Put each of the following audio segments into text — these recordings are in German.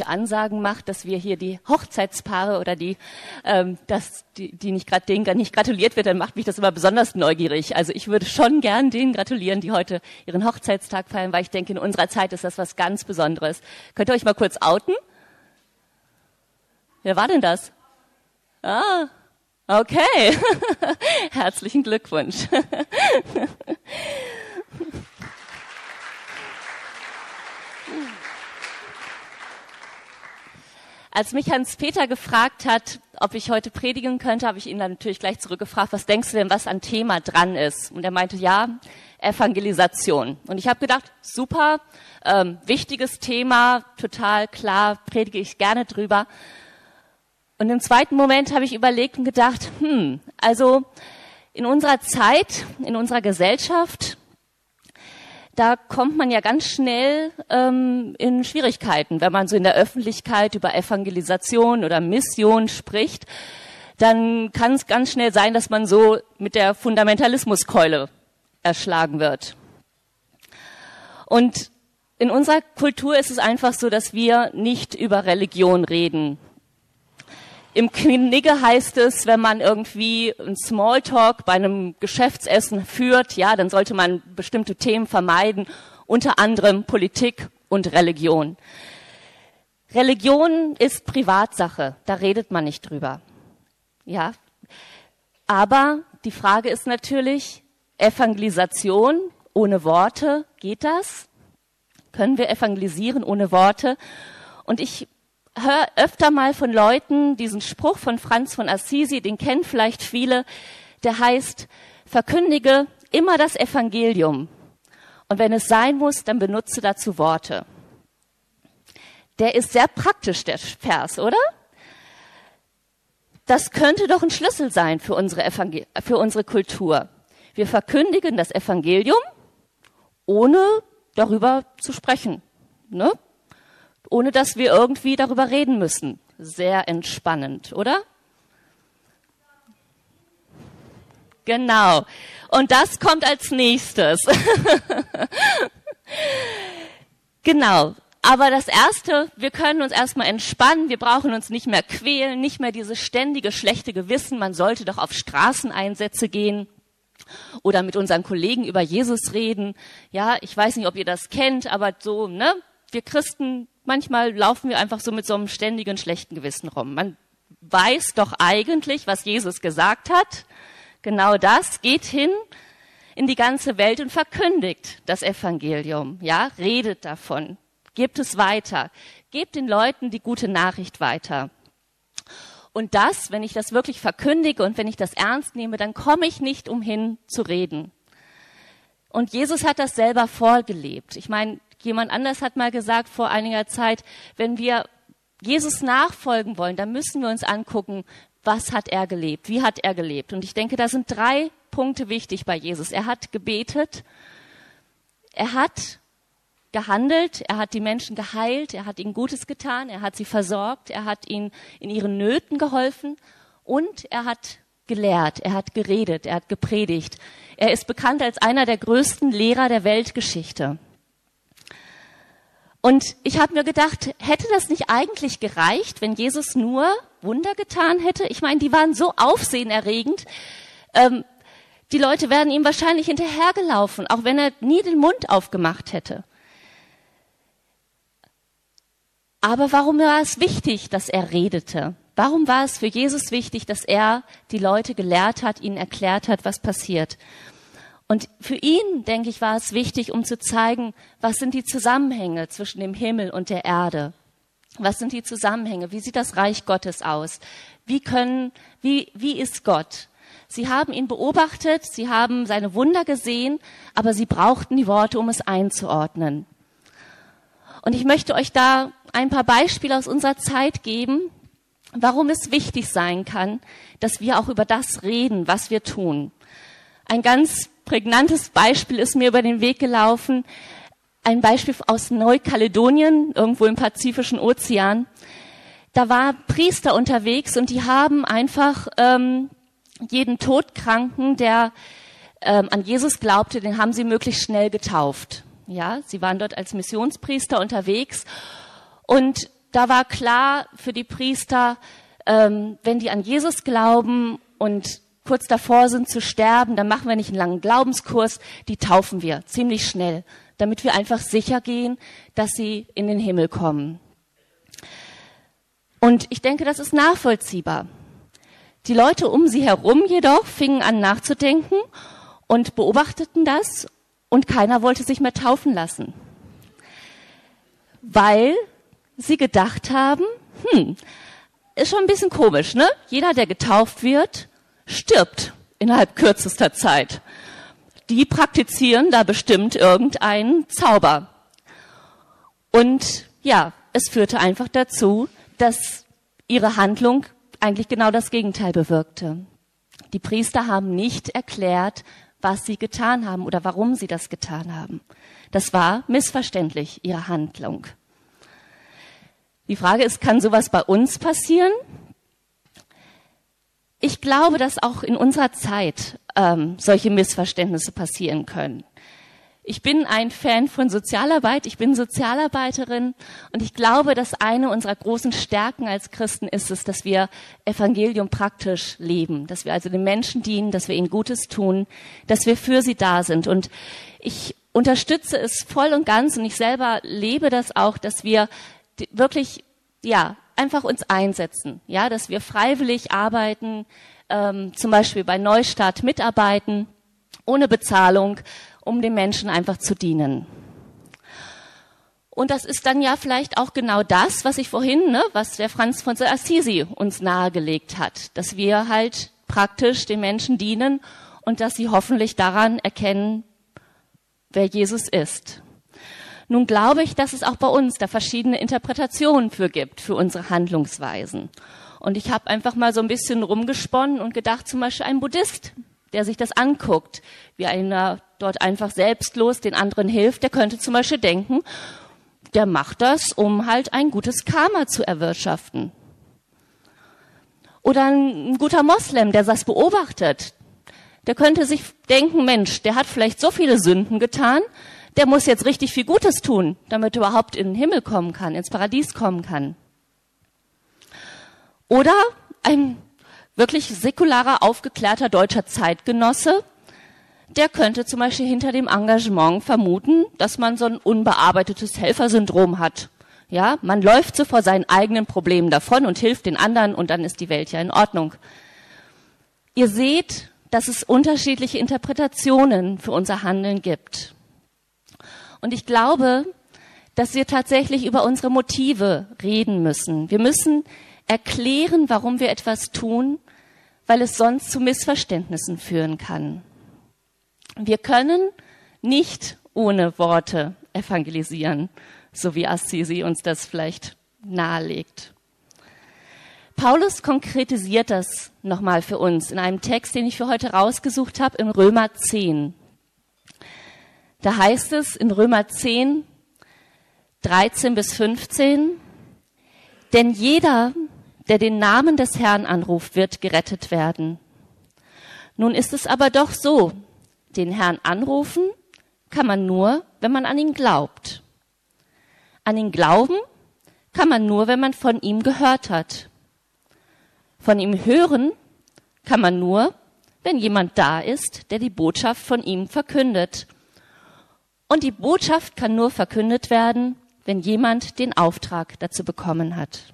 Ansagen macht, dass wir hier die Hochzeitspaare oder die, ähm, dass die, die nicht gerade denen nicht gratuliert wird, dann macht mich das immer besonders neugierig. Also ich würde schon gern denen gratulieren, die heute ihren Hochzeitstag feiern, weil ich denke, in unserer Zeit ist das was ganz Besonderes. Könnt ihr euch mal kurz outen? Wer war denn das? Ah, okay. Herzlichen Glückwunsch. Als mich Hans-Peter gefragt hat, ob ich heute predigen könnte, habe ich ihn dann natürlich gleich zurückgefragt, was denkst du denn, was an Thema dran ist? Und er meinte, ja, Evangelisation. Und ich habe gedacht, super, ähm, wichtiges Thema, total klar, predige ich gerne drüber. Und im zweiten Moment habe ich überlegt und gedacht, hm, also in unserer Zeit, in unserer Gesellschaft da kommt man ja ganz schnell ähm, in Schwierigkeiten, wenn man so in der Öffentlichkeit über Evangelisation oder Mission spricht. Dann kann es ganz schnell sein, dass man so mit der Fundamentalismuskeule erschlagen wird. Und in unserer Kultur ist es einfach so, dass wir nicht über Religion reden. Im Knigge heißt es, wenn man irgendwie ein Smalltalk bei einem Geschäftsessen führt, ja, dann sollte man bestimmte Themen vermeiden, unter anderem Politik und Religion. Religion ist Privatsache, da redet man nicht drüber. Ja. Aber die Frage ist natürlich, Evangelisation ohne Worte, geht das? Können wir evangelisieren ohne Worte? Und ich höre öfter mal von Leuten diesen Spruch von Franz von Assisi, den kennen vielleicht viele, der heißt, verkündige immer das Evangelium. Und wenn es sein muss, dann benutze dazu Worte. Der ist sehr praktisch, der Vers, oder? Das könnte doch ein Schlüssel sein für unsere, Evangel für unsere Kultur. Wir verkündigen das Evangelium, ohne darüber zu sprechen. Ne? Ohne dass wir irgendwie darüber reden müssen. Sehr entspannend, oder? Genau. Und das kommt als nächstes. genau. Aber das Erste, wir können uns erstmal entspannen, wir brauchen uns nicht mehr quälen, nicht mehr dieses ständige schlechte Gewissen, man sollte doch auf Straßeneinsätze gehen oder mit unseren Kollegen über Jesus reden. Ja, ich weiß nicht, ob ihr das kennt, aber so, ne? Wir Christen manchmal laufen wir einfach so mit so einem ständigen schlechten Gewissen rum. Man weiß doch eigentlich, was Jesus gesagt hat. Genau das geht hin in die ganze Welt und verkündigt das Evangelium. Ja, redet davon. Gebt es weiter. Gebt den Leuten die gute Nachricht weiter. Und das, wenn ich das wirklich verkündige und wenn ich das ernst nehme, dann komme ich nicht umhin zu reden. Und Jesus hat das selber vorgelebt. Ich meine, Jemand anders hat mal gesagt vor einiger Zeit, wenn wir Jesus nachfolgen wollen, dann müssen wir uns angucken, was hat er gelebt, wie hat er gelebt. Und ich denke, da sind drei Punkte wichtig bei Jesus. Er hat gebetet, er hat gehandelt, er hat die Menschen geheilt, er hat ihnen Gutes getan, er hat sie versorgt, er hat ihnen in ihren Nöten geholfen und er hat gelehrt, er hat geredet, er hat gepredigt. Er ist bekannt als einer der größten Lehrer der Weltgeschichte. Und ich habe mir gedacht, hätte das nicht eigentlich gereicht, wenn Jesus nur Wunder getan hätte? Ich meine, die waren so aufsehenerregend. Ähm, die Leute wären ihm wahrscheinlich hinterhergelaufen, auch wenn er nie den Mund aufgemacht hätte. Aber warum war es wichtig, dass er redete? Warum war es für Jesus wichtig, dass er die Leute gelehrt hat, ihnen erklärt hat, was passiert? Und für ihn, denke ich, war es wichtig, um zu zeigen, was sind die Zusammenhänge zwischen dem Himmel und der Erde? Was sind die Zusammenhänge? Wie sieht das Reich Gottes aus? Wie können, wie, wie ist Gott? Sie haben ihn beobachtet, sie haben seine Wunder gesehen, aber sie brauchten die Worte, um es einzuordnen. Und ich möchte euch da ein paar Beispiele aus unserer Zeit geben, warum es wichtig sein kann, dass wir auch über das reden, was wir tun. Ein ganz prägnantes Beispiel ist mir über den Weg gelaufen. Ein Beispiel aus Neukaledonien, irgendwo im Pazifischen Ozean. Da war Priester unterwegs und die haben einfach ähm, jeden Todkranken, der ähm, an Jesus glaubte, den haben sie möglichst schnell getauft. Ja, sie waren dort als Missionspriester unterwegs und da war klar für die Priester, ähm, wenn die an Jesus glauben und kurz davor sind zu sterben, dann machen wir nicht einen langen Glaubenskurs, die taufen wir ziemlich schnell, damit wir einfach sicher gehen, dass sie in den Himmel kommen. Und ich denke, das ist nachvollziehbar. Die Leute um sie herum jedoch fingen an nachzudenken und beobachteten das und keiner wollte sich mehr taufen lassen. Weil sie gedacht haben, hm, ist schon ein bisschen komisch, ne? Jeder, der getauft wird, stirbt innerhalb kürzester Zeit. Die praktizieren da bestimmt irgendeinen Zauber. Und ja, es führte einfach dazu, dass ihre Handlung eigentlich genau das Gegenteil bewirkte. Die Priester haben nicht erklärt, was sie getan haben oder warum sie das getan haben. Das war missverständlich, ihre Handlung. Die Frage ist, kann sowas bei uns passieren? Ich glaube, dass auch in unserer Zeit ähm, solche Missverständnisse passieren können. Ich bin ein Fan von Sozialarbeit, ich bin Sozialarbeiterin und ich glaube, dass eine unserer großen Stärken als Christen ist es, dass wir Evangelium praktisch leben, dass wir also den Menschen dienen, dass wir ihnen Gutes tun, dass wir für sie da sind. Und ich unterstütze es voll und ganz und ich selber lebe das auch, dass wir wirklich, ja, einfach uns einsetzen, ja, dass wir freiwillig arbeiten, ähm, zum Beispiel bei Neustart mitarbeiten, ohne Bezahlung, um den Menschen einfach zu dienen. Und das ist dann ja vielleicht auch genau das, was ich vorhin, ne, was der Franz von Assisi uns nahegelegt hat, dass wir halt praktisch den Menschen dienen und dass sie hoffentlich daran erkennen, wer Jesus ist. Nun glaube ich, dass es auch bei uns da verschiedene Interpretationen für gibt, für unsere Handlungsweisen. Und ich habe einfach mal so ein bisschen rumgesponnen und gedacht, zum Beispiel ein Buddhist, der sich das anguckt, wie einer dort einfach selbstlos den anderen hilft, der könnte zum Beispiel denken, der macht das, um halt ein gutes Karma zu erwirtschaften. Oder ein guter Moslem, der das beobachtet, der könnte sich denken, Mensch, der hat vielleicht so viele Sünden getan, der muss jetzt richtig viel Gutes tun, damit er überhaupt in den Himmel kommen kann, ins Paradies kommen kann. Oder ein wirklich säkularer, aufgeklärter deutscher Zeitgenosse, der könnte zum Beispiel hinter dem Engagement vermuten, dass man so ein unbearbeitetes Helfersyndrom hat. Ja, man läuft so vor seinen eigenen Problemen davon und hilft den anderen und dann ist die Welt ja in Ordnung. Ihr seht, dass es unterschiedliche Interpretationen für unser Handeln gibt. Und ich glaube, dass wir tatsächlich über unsere Motive reden müssen. Wir müssen erklären, warum wir etwas tun, weil es sonst zu Missverständnissen führen kann. Wir können nicht ohne Worte evangelisieren, so wie Assisi uns das vielleicht nahelegt. Paulus konkretisiert das nochmal für uns in einem Text, den ich für heute rausgesucht habe, in Römer 10. Da heißt es in Römer 10, 13 bis 15, denn jeder, der den Namen des Herrn anruft, wird gerettet werden. Nun ist es aber doch so, den Herrn anrufen kann man nur, wenn man an ihn glaubt. An ihn glauben kann man nur, wenn man von ihm gehört hat. Von ihm hören kann man nur, wenn jemand da ist, der die Botschaft von ihm verkündet. Und die Botschaft kann nur verkündet werden, wenn jemand den Auftrag dazu bekommen hat.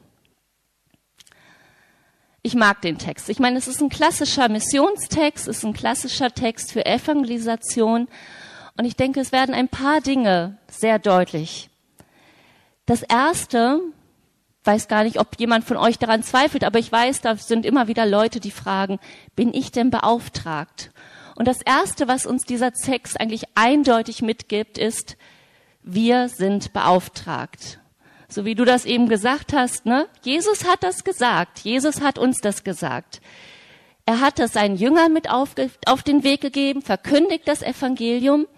Ich mag den Text. Ich meine, es ist ein klassischer Missionstext, es ist ein klassischer Text für Evangelisation. Und ich denke, es werden ein paar Dinge sehr deutlich. Das erste, weiß gar nicht, ob jemand von euch daran zweifelt, aber ich weiß, da sind immer wieder Leute, die fragen, bin ich denn beauftragt? Und das Erste, was uns dieser Text eigentlich eindeutig mitgibt, ist, wir sind beauftragt. So wie du das eben gesagt hast, ne? Jesus hat das gesagt. Jesus hat uns das gesagt. Er hat das seinen Jüngern mit auf, auf den Weg gegeben, verkündigt das Evangelium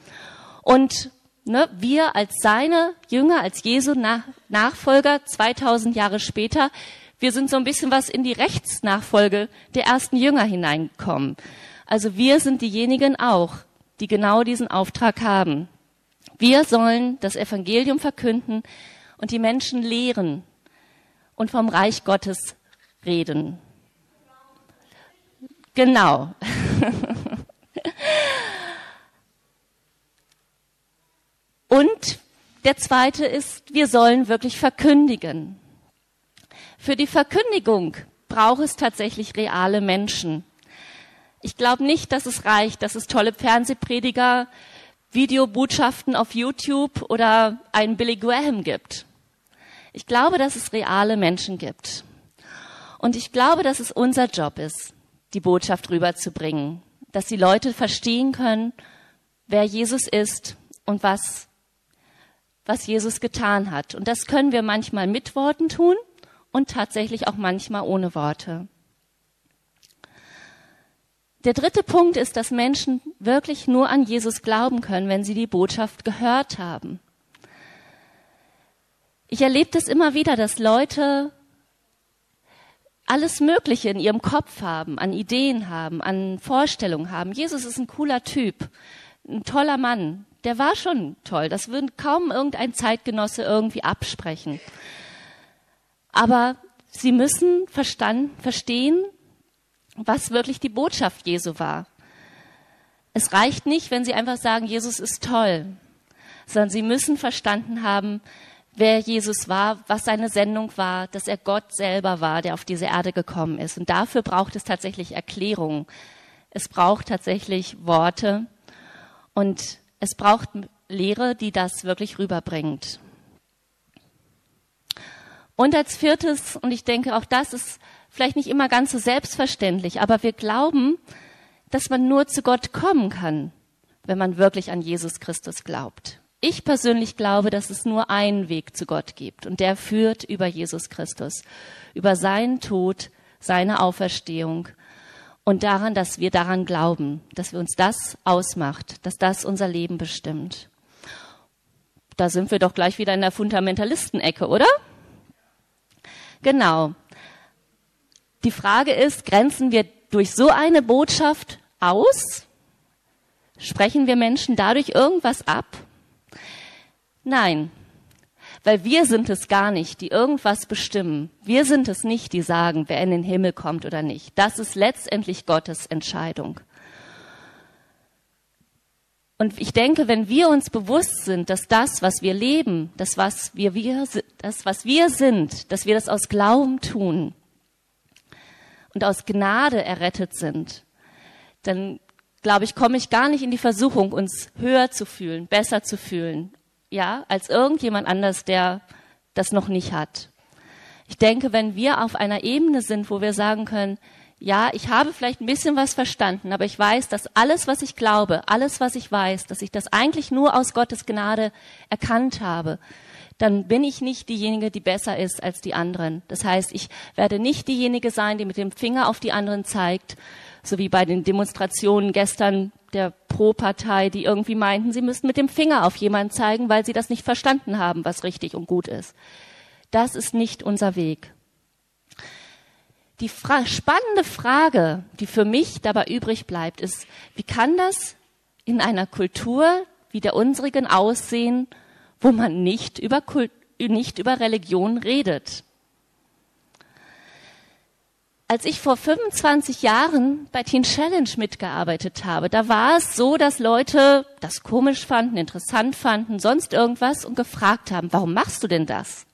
und ne, wir als seine Jünger, als Jesu Nach Nachfolger 2000 Jahre später, wir sind so ein bisschen was in die Rechtsnachfolge der ersten Jünger hineingekommen. Also wir sind diejenigen auch, die genau diesen Auftrag haben. Wir sollen das Evangelium verkünden und die Menschen lehren, und vom Reich Gottes reden. Genau. und der zweite ist, wir sollen wirklich verkündigen. Für die Verkündigung braucht es tatsächlich reale Menschen. Ich glaube nicht, dass es reicht, dass es tolle Fernsehprediger, Videobotschaften auf YouTube oder einen Billy Graham gibt. Ich glaube, dass es reale Menschen gibt. Und ich glaube, dass es unser Job ist, die Botschaft rüberzubringen, dass die Leute verstehen können, wer Jesus ist und was, was Jesus getan hat. Und das können wir manchmal mit Worten tun und tatsächlich auch manchmal ohne Worte. Der dritte Punkt ist, dass Menschen wirklich nur an Jesus glauben können, wenn sie die Botschaft gehört haben. Ich erlebe das immer wieder, dass Leute alles Mögliche in ihrem Kopf haben, an Ideen haben, an Vorstellungen haben. Jesus ist ein cooler Typ, ein toller Mann. Der war schon toll. Das würde kaum irgendein Zeitgenosse irgendwie absprechen. Aber sie müssen verstanden, verstehen, was wirklich die Botschaft Jesu war. Es reicht nicht, wenn sie einfach sagen, Jesus ist toll, sondern sie müssen verstanden haben, wer Jesus war, was seine Sendung war, dass er Gott selber war, der auf diese Erde gekommen ist. Und dafür braucht es tatsächlich Erklärungen. Es braucht tatsächlich Worte und es braucht Lehre, die das wirklich rüberbringt. Und als viertes, und ich denke, auch das ist vielleicht nicht immer ganz so selbstverständlich, aber wir glauben, dass man nur zu Gott kommen kann, wenn man wirklich an Jesus Christus glaubt. Ich persönlich glaube, dass es nur einen Weg zu Gott gibt und der führt über Jesus Christus, über seinen Tod, seine Auferstehung und daran, dass wir daran glauben, dass wir uns das ausmacht, dass das unser Leben bestimmt. Da sind wir doch gleich wieder in der Fundamentalistenecke, oder? Genau. Die Frage ist, grenzen wir durch so eine Botschaft aus? Sprechen wir Menschen dadurch irgendwas ab? Nein, weil wir sind es gar nicht, die irgendwas bestimmen. Wir sind es nicht, die sagen, wer in den Himmel kommt oder nicht. Das ist letztendlich Gottes Entscheidung. Und ich denke, wenn wir uns bewusst sind, dass das, was wir leben, das, was wir, wir, das, was wir sind, dass wir das aus Glauben tun und aus Gnade errettet sind, dann glaube ich, komme ich gar nicht in die Versuchung, uns höher zu fühlen, besser zu fühlen, ja, als irgendjemand anders, der das noch nicht hat. Ich denke, wenn wir auf einer Ebene sind, wo wir sagen können, ja, ich habe vielleicht ein bisschen was verstanden, aber ich weiß, dass alles, was ich glaube, alles, was ich weiß, dass ich das eigentlich nur aus Gottes Gnade erkannt habe, dann bin ich nicht diejenige, die besser ist als die anderen. Das heißt, ich werde nicht diejenige sein, die mit dem Finger auf die anderen zeigt, so wie bei den Demonstrationen gestern der Pro-Partei, die irgendwie meinten, sie müssten mit dem Finger auf jemanden zeigen, weil sie das nicht verstanden haben, was richtig und gut ist. Das ist nicht unser Weg. Die fra spannende Frage, die für mich dabei übrig bleibt, ist, wie kann das in einer Kultur wie der unsrigen aussehen, wo man nicht über, Kult nicht über Religion redet? als ich vor 25 Jahren bei Teen Challenge mitgearbeitet habe, da war es so, dass Leute das komisch fanden, interessant fanden, sonst irgendwas und gefragt haben, warum machst du denn das?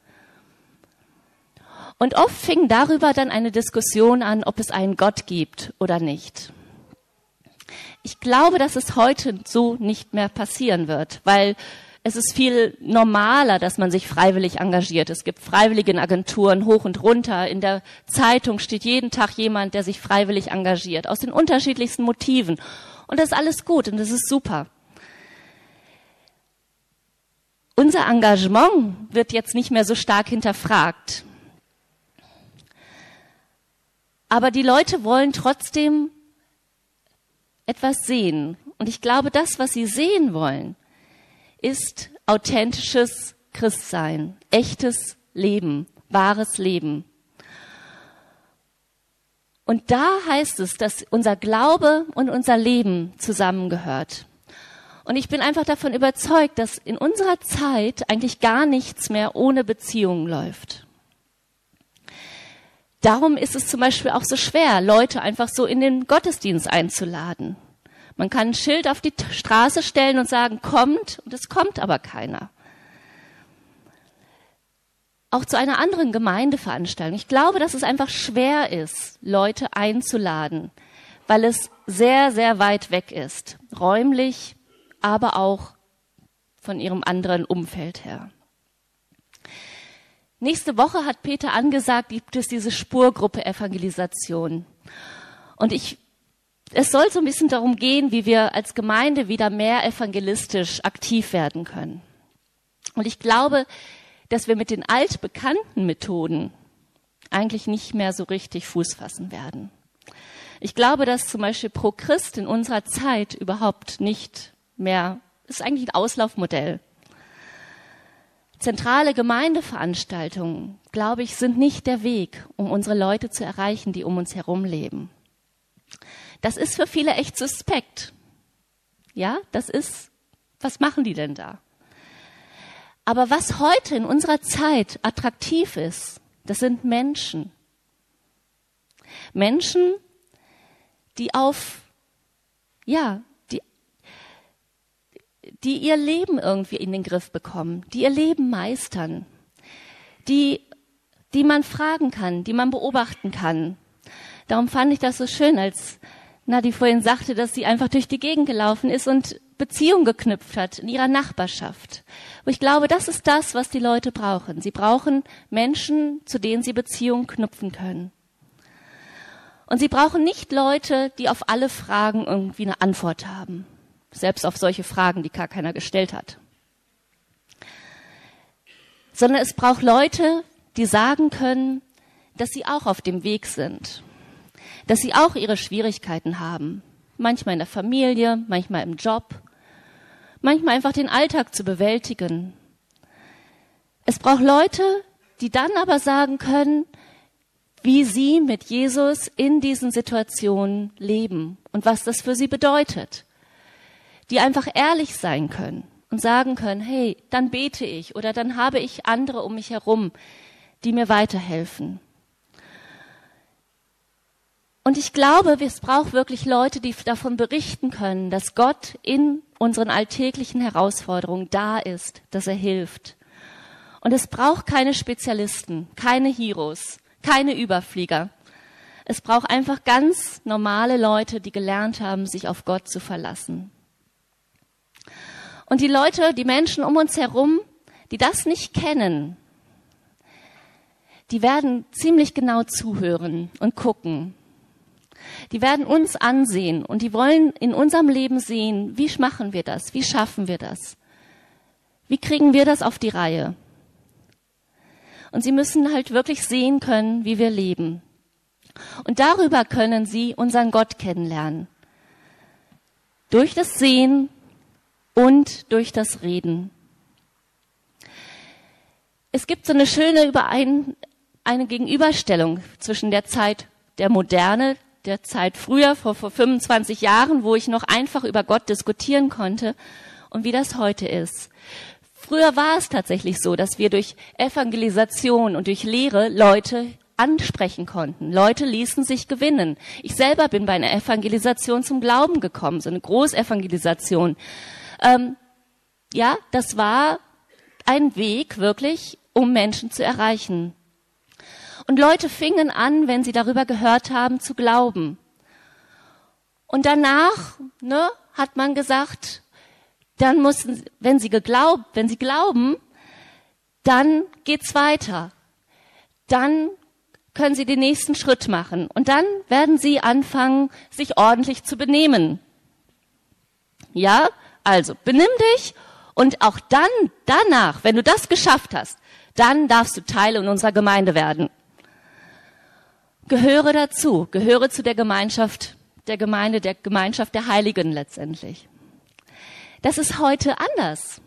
Und oft fing darüber dann eine Diskussion an, ob es einen Gott gibt oder nicht. Ich glaube, dass es heute so nicht mehr passieren wird, weil es ist viel normaler, dass man sich freiwillig engagiert. Es gibt Freiwilligenagenturen hoch und runter. In der Zeitung steht jeden Tag jemand, der sich freiwillig engagiert, aus den unterschiedlichsten Motiven. Und das ist alles gut und das ist super. Unser Engagement wird jetzt nicht mehr so stark hinterfragt. Aber die Leute wollen trotzdem etwas sehen. Und ich glaube, das, was sie sehen wollen, ist authentisches Christsein, echtes Leben, wahres Leben. Und da heißt es, dass unser Glaube und unser Leben zusammengehört. Und ich bin einfach davon überzeugt, dass in unserer Zeit eigentlich gar nichts mehr ohne Beziehungen läuft. Darum ist es zum Beispiel auch so schwer, Leute einfach so in den Gottesdienst einzuladen. Man kann ein Schild auf die Straße stellen und sagen, kommt, und es kommt aber keiner. Auch zu einer anderen Gemeindeveranstaltung. Ich glaube, dass es einfach schwer ist, Leute einzuladen, weil es sehr, sehr weit weg ist. Räumlich, aber auch von ihrem anderen Umfeld her. Nächste Woche hat Peter angesagt, gibt es diese Spurgruppe Evangelisation. Und ich es soll so ein bisschen darum gehen, wie wir als Gemeinde wieder mehr evangelistisch aktiv werden können. Und ich glaube, dass wir mit den altbekannten Methoden eigentlich nicht mehr so richtig Fuß fassen werden. Ich glaube, dass zum Beispiel Pro Christ in unserer Zeit überhaupt nicht mehr, ist eigentlich ein Auslaufmodell. Zentrale Gemeindeveranstaltungen, glaube ich, sind nicht der Weg, um unsere Leute zu erreichen, die um uns herum leben. Das ist für viele echt suspekt. Ja, das ist, was machen die denn da? Aber was heute in unserer Zeit attraktiv ist, das sind Menschen. Menschen, die auf, ja, die, die ihr Leben irgendwie in den Griff bekommen, die ihr Leben meistern, die, die man fragen kann, die man beobachten kann. Darum fand ich das so schön, als na, die vorhin sagte, dass sie einfach durch die Gegend gelaufen ist und Beziehung geknüpft hat in ihrer Nachbarschaft. Und ich glaube, das ist das, was die Leute brauchen. Sie brauchen Menschen, zu denen sie Beziehungen knüpfen können. Und sie brauchen nicht Leute, die auf alle Fragen irgendwie eine Antwort haben. Selbst auf solche Fragen, die gar keiner gestellt hat. Sondern es braucht Leute, die sagen können, dass sie auch auf dem Weg sind dass sie auch ihre Schwierigkeiten haben. Manchmal in der Familie, manchmal im Job, manchmal einfach den Alltag zu bewältigen. Es braucht Leute, die dann aber sagen können, wie sie mit Jesus in diesen Situationen leben und was das für sie bedeutet. Die einfach ehrlich sein können und sagen können, hey, dann bete ich oder dann habe ich andere um mich herum, die mir weiterhelfen. Und ich glaube, es braucht wirklich Leute, die davon berichten können, dass Gott in unseren alltäglichen Herausforderungen da ist, dass er hilft. Und es braucht keine Spezialisten, keine Heroes, keine Überflieger. Es braucht einfach ganz normale Leute, die gelernt haben, sich auf Gott zu verlassen. Und die Leute, die Menschen um uns herum, die das nicht kennen, die werden ziemlich genau zuhören und gucken die werden uns ansehen und die wollen in unserem Leben sehen, wie machen wir das? Wie schaffen wir das? Wie kriegen wir das auf die Reihe? Und sie müssen halt wirklich sehen können, wie wir leben. Und darüber können sie unseren Gott kennenlernen. Durch das Sehen und durch das Reden. Es gibt so eine schöne Überein, eine Gegenüberstellung zwischen der Zeit der Moderne, der Zeit früher, vor, vor 25 Jahren, wo ich noch einfach über Gott diskutieren konnte und wie das heute ist. Früher war es tatsächlich so, dass wir durch Evangelisation und durch Lehre Leute ansprechen konnten. Leute ließen sich gewinnen. Ich selber bin bei einer Evangelisation zum Glauben gekommen, so eine Großevangelisation. Ähm, ja, das war ein Weg wirklich, um Menschen zu erreichen. Und Leute fingen an, wenn sie darüber gehört haben, zu glauben. Und danach ne, hat man gesagt, dann mussten, wenn sie geglaubt, wenn sie glauben, dann geht's weiter. Dann können sie den nächsten Schritt machen. Und dann werden sie anfangen, sich ordentlich zu benehmen. Ja, also benimm dich und auch dann, danach, wenn du das geschafft hast, dann darfst du Teil in unserer Gemeinde werden gehöre dazu, gehöre zu der Gemeinschaft der Gemeinde, der Gemeinschaft der Heiligen letztendlich. Das ist heute anders.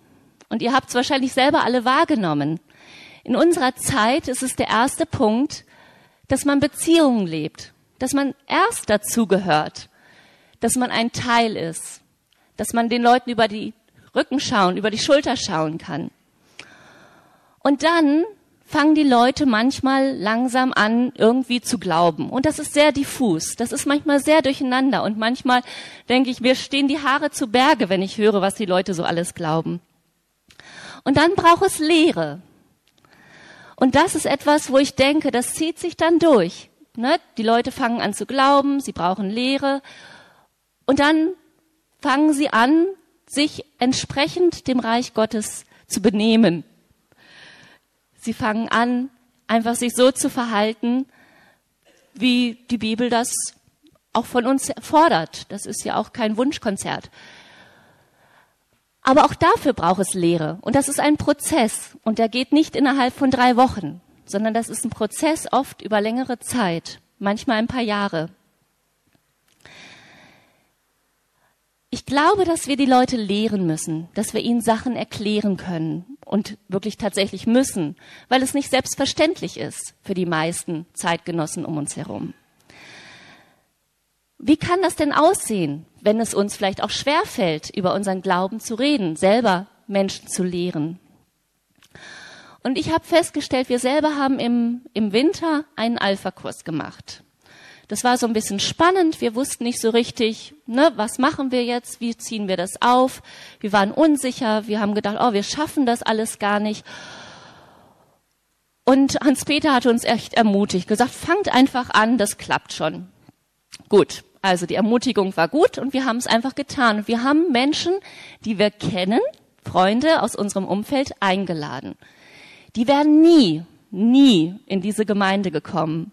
Und ihr habt es wahrscheinlich selber alle wahrgenommen. In unserer Zeit ist es der erste Punkt, dass man Beziehungen lebt, dass man erst dazugehört, dass man ein Teil ist, dass man den Leuten über die Rücken schauen, über die Schulter schauen kann. Und dann fangen die Leute manchmal langsam an, irgendwie zu glauben. Und das ist sehr diffus. Das ist manchmal sehr durcheinander. Und manchmal denke ich, mir stehen die Haare zu Berge, wenn ich höre, was die Leute so alles glauben. Und dann braucht es Lehre. Und das ist etwas, wo ich denke, das zieht sich dann durch. Ne? Die Leute fangen an zu glauben, sie brauchen Lehre. Und dann fangen sie an, sich entsprechend dem Reich Gottes zu benehmen. Sie fangen an, einfach sich so zu verhalten, wie die Bibel das auch von uns fordert. Das ist ja auch kein Wunschkonzert. Aber auch dafür braucht es Lehre. Und das ist ein Prozess. Und der geht nicht innerhalb von drei Wochen, sondern das ist ein Prozess oft über längere Zeit, manchmal ein paar Jahre. Glaube, dass wir die Leute lehren müssen, dass wir ihnen Sachen erklären können und wirklich tatsächlich müssen, weil es nicht selbstverständlich ist für die meisten Zeitgenossen um uns herum. Wie kann das denn aussehen, wenn es uns vielleicht auch schwer fällt, über unseren Glauben zu reden, selber Menschen zu lehren? Und ich habe festgestellt, wir selber haben im, im Winter einen Alpha-Kurs gemacht. Das war so ein bisschen spannend. Wir wussten nicht so richtig, ne, was machen wir jetzt? Wie ziehen wir das auf? Wir waren unsicher. Wir haben gedacht, oh, wir schaffen das alles gar nicht. Und Hans-Peter hat uns echt ermutigt, gesagt, fangt einfach an, das klappt schon. Gut. Also die Ermutigung war gut und wir haben es einfach getan. Wir haben Menschen, die wir kennen, Freunde aus unserem Umfeld eingeladen. Die wären nie, nie in diese Gemeinde gekommen.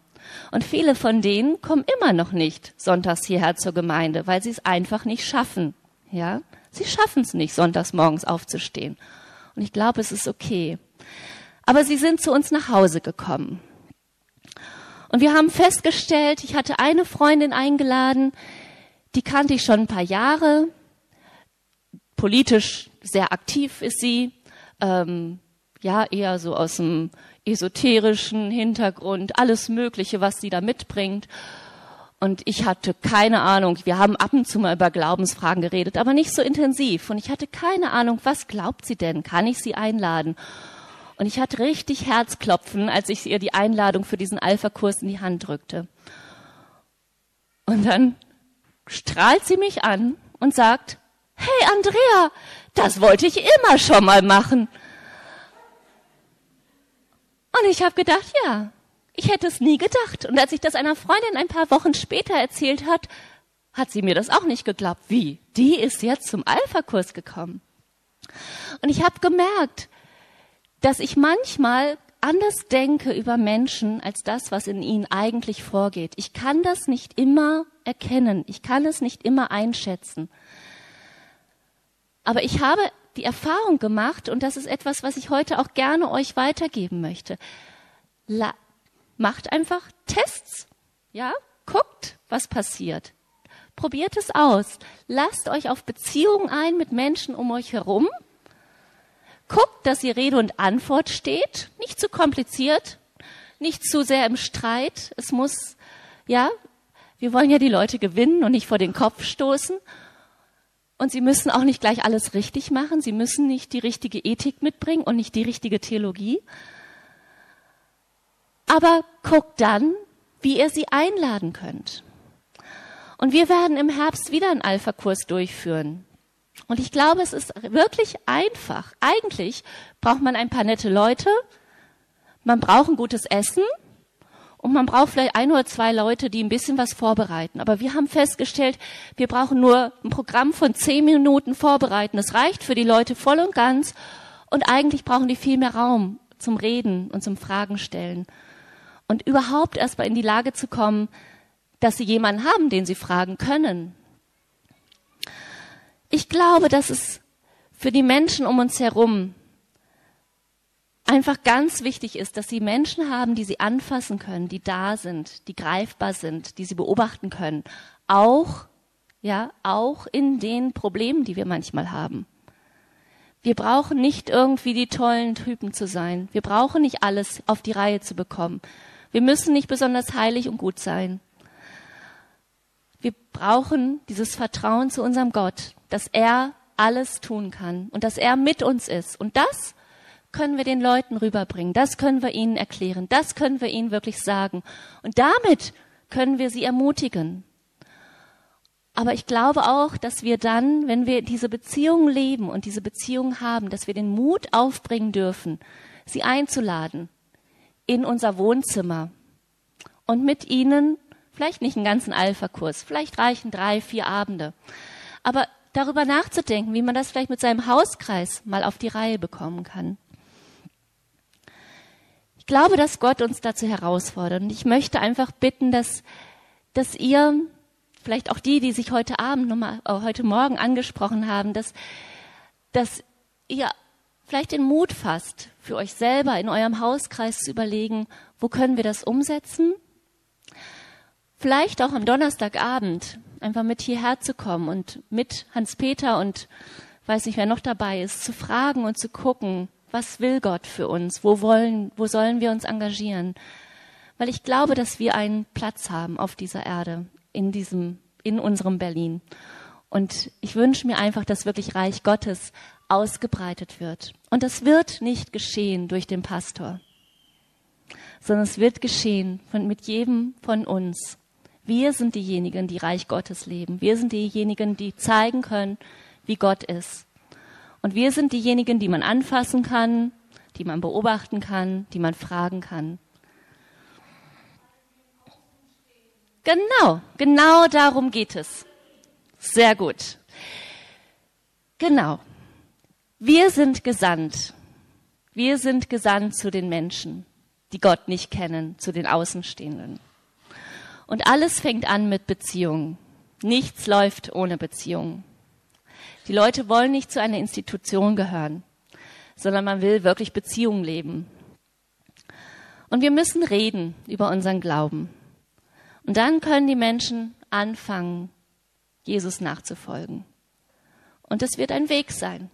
Und viele von denen kommen immer noch nicht sonntags hierher zur Gemeinde, weil sie es einfach nicht schaffen. Ja, sie schaffen es nicht, sonntags morgens aufzustehen. Und ich glaube, es ist okay. Aber sie sind zu uns nach Hause gekommen. Und wir haben festgestellt, ich hatte eine Freundin eingeladen, die kannte ich schon ein paar Jahre. Politisch sehr aktiv ist sie. Ähm, ja, eher so aus dem esoterischen Hintergrund, alles Mögliche, was sie da mitbringt. Und ich hatte keine Ahnung, wir haben ab und zu mal über Glaubensfragen geredet, aber nicht so intensiv. Und ich hatte keine Ahnung, was glaubt sie denn? Kann ich sie einladen? Und ich hatte richtig Herzklopfen, als ich ihr die Einladung für diesen Alpha-Kurs in die Hand drückte. Und dann strahlt sie mich an und sagt, hey Andrea, das wollte ich immer schon mal machen. Und ich habe gedacht, ja, ich hätte es nie gedacht. Und als ich das einer Freundin ein paar Wochen später erzählt hat, hat sie mir das auch nicht geglaubt. Wie? Die ist jetzt zum Alpha-Kurs gekommen. Und ich habe gemerkt, dass ich manchmal anders denke über Menschen als das, was in ihnen eigentlich vorgeht. Ich kann das nicht immer erkennen. Ich kann es nicht immer einschätzen. Aber ich habe die Erfahrung gemacht, und das ist etwas, was ich heute auch gerne euch weitergeben möchte. La macht einfach Tests. Ja? Guckt, was passiert. Probiert es aus. Lasst euch auf Beziehungen ein mit Menschen um euch herum. Guckt, dass ihr Rede und Antwort steht. Nicht zu kompliziert. Nicht zu sehr im Streit. Es muss, ja, wir wollen ja die Leute gewinnen und nicht vor den Kopf stoßen. Und sie müssen auch nicht gleich alles richtig machen. Sie müssen nicht die richtige Ethik mitbringen und nicht die richtige Theologie. Aber guckt dann, wie ihr sie einladen könnt. Und wir werden im Herbst wieder einen Alpha-Kurs durchführen. Und ich glaube, es ist wirklich einfach. Eigentlich braucht man ein paar nette Leute, man braucht ein gutes Essen und man braucht vielleicht ein oder zwei Leute, die ein bisschen was vorbereiten. Aber wir haben festgestellt, wir brauchen nur ein Programm von zehn Minuten vorbereiten. Das reicht für die Leute voll und ganz. Und eigentlich brauchen die viel mehr Raum zum Reden und zum Fragen stellen. Und überhaupt erstmal in die Lage zu kommen, dass sie jemanden haben, den sie fragen können. Ich glaube, dass es für die Menschen um uns herum einfach ganz wichtig ist, dass sie Menschen haben, die sie anfassen können, die da sind, die greifbar sind, die sie beobachten können. Auch, ja, auch in den Problemen, die wir manchmal haben. Wir brauchen nicht irgendwie die tollen Typen zu sein. Wir brauchen nicht alles auf die Reihe zu bekommen. Wir müssen nicht besonders heilig und gut sein. Wir brauchen dieses Vertrauen zu unserem Gott, dass er alles tun kann und dass er mit uns ist. Und das können wir den Leuten rüberbringen, das können wir ihnen erklären, das können wir ihnen wirklich sagen. Und damit können wir sie ermutigen. Aber ich glaube auch, dass wir dann, wenn wir diese Beziehung leben und diese Beziehung haben, dass wir den Mut aufbringen dürfen, sie einzuladen in unser Wohnzimmer und mit ihnen vielleicht nicht einen ganzen Alpha-Kurs, vielleicht reichen drei, vier Abende, aber darüber nachzudenken, wie man das vielleicht mit seinem Hauskreis mal auf die Reihe bekommen kann. Ich glaube, dass Gott uns dazu herausfordert und ich möchte einfach bitten, dass, dass ihr, vielleicht auch die, die sich heute Abend, nochmal, äh, heute Morgen angesprochen haben, dass, dass ihr vielleicht den Mut fasst, für euch selber in eurem Hauskreis zu überlegen, wo können wir das umsetzen? Vielleicht auch am Donnerstagabend einfach mit hierher zu kommen und mit Hans-Peter und weiß nicht, wer noch dabei ist, zu fragen und zu gucken, was will Gott für uns? Wo wollen, wo sollen wir uns engagieren? Weil ich glaube, dass wir einen Platz haben auf dieser Erde, in diesem, in unserem Berlin. Und ich wünsche mir einfach, dass wirklich Reich Gottes ausgebreitet wird. Und das wird nicht geschehen durch den Pastor, sondern es wird geschehen von, mit jedem von uns. Wir sind diejenigen, die Reich Gottes leben. Wir sind diejenigen, die zeigen können, wie Gott ist. Und wir sind diejenigen, die man anfassen kann, die man beobachten kann, die man fragen kann. Genau, genau darum geht es. Sehr gut. Genau. Wir sind gesandt. Wir sind gesandt zu den Menschen, die Gott nicht kennen, zu den Außenstehenden. Und alles fängt an mit Beziehungen. Nichts läuft ohne Beziehungen. Die Leute wollen nicht zu einer Institution gehören, sondern man will wirklich Beziehungen leben. Und wir müssen reden über unseren Glauben. Und dann können die Menschen anfangen, Jesus nachzufolgen. Und es wird ein Weg sein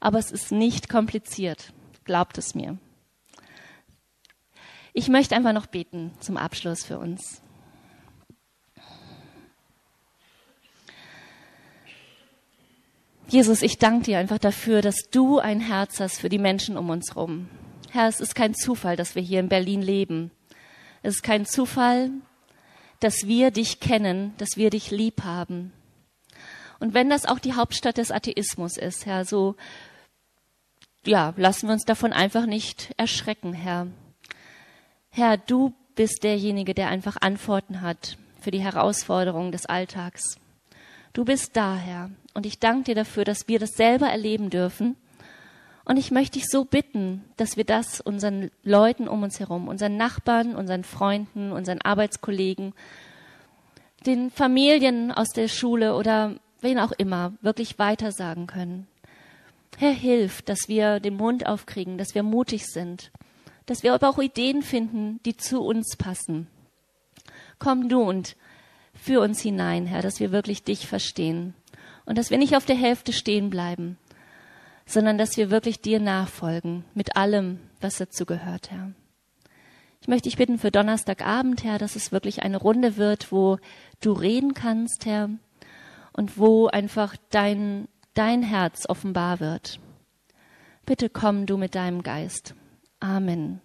aber es ist nicht kompliziert. Glaubt es mir. Ich möchte einfach noch beten zum Abschluss für uns. Jesus, ich danke dir einfach dafür, dass du ein Herz hast für die Menschen um uns herum. Herr, es ist kein Zufall, dass wir hier in Berlin leben. Es ist kein Zufall, dass wir dich kennen, dass wir dich lieb haben. Und wenn das auch die Hauptstadt des Atheismus ist, Herr, so ja, lassen wir uns davon einfach nicht erschrecken, Herr. Herr, du bist derjenige, der einfach Antworten hat für die Herausforderungen des Alltags. Du bist da, Herr. Und ich danke dir dafür, dass wir das selber erleben dürfen. Und ich möchte dich so bitten, dass wir das unseren Leuten um uns herum, unseren Nachbarn, unseren Freunden, unseren Arbeitskollegen, den Familien aus der Schule oder wen auch immer wirklich weitersagen können. Herr, hilf, dass wir den Mund aufkriegen, dass wir mutig sind, dass wir aber auch Ideen finden, die zu uns passen. Komm du und führ uns hinein, Herr, dass wir wirklich dich verstehen und dass wir nicht auf der Hälfte stehen bleiben, sondern dass wir wirklich dir nachfolgen mit allem, was dazu gehört, Herr. Ich möchte dich bitten für Donnerstagabend, Herr, dass es wirklich eine Runde wird, wo du reden kannst, Herr, und wo einfach dein dein Herz offenbar wird. Bitte komm du mit deinem Geist. Amen.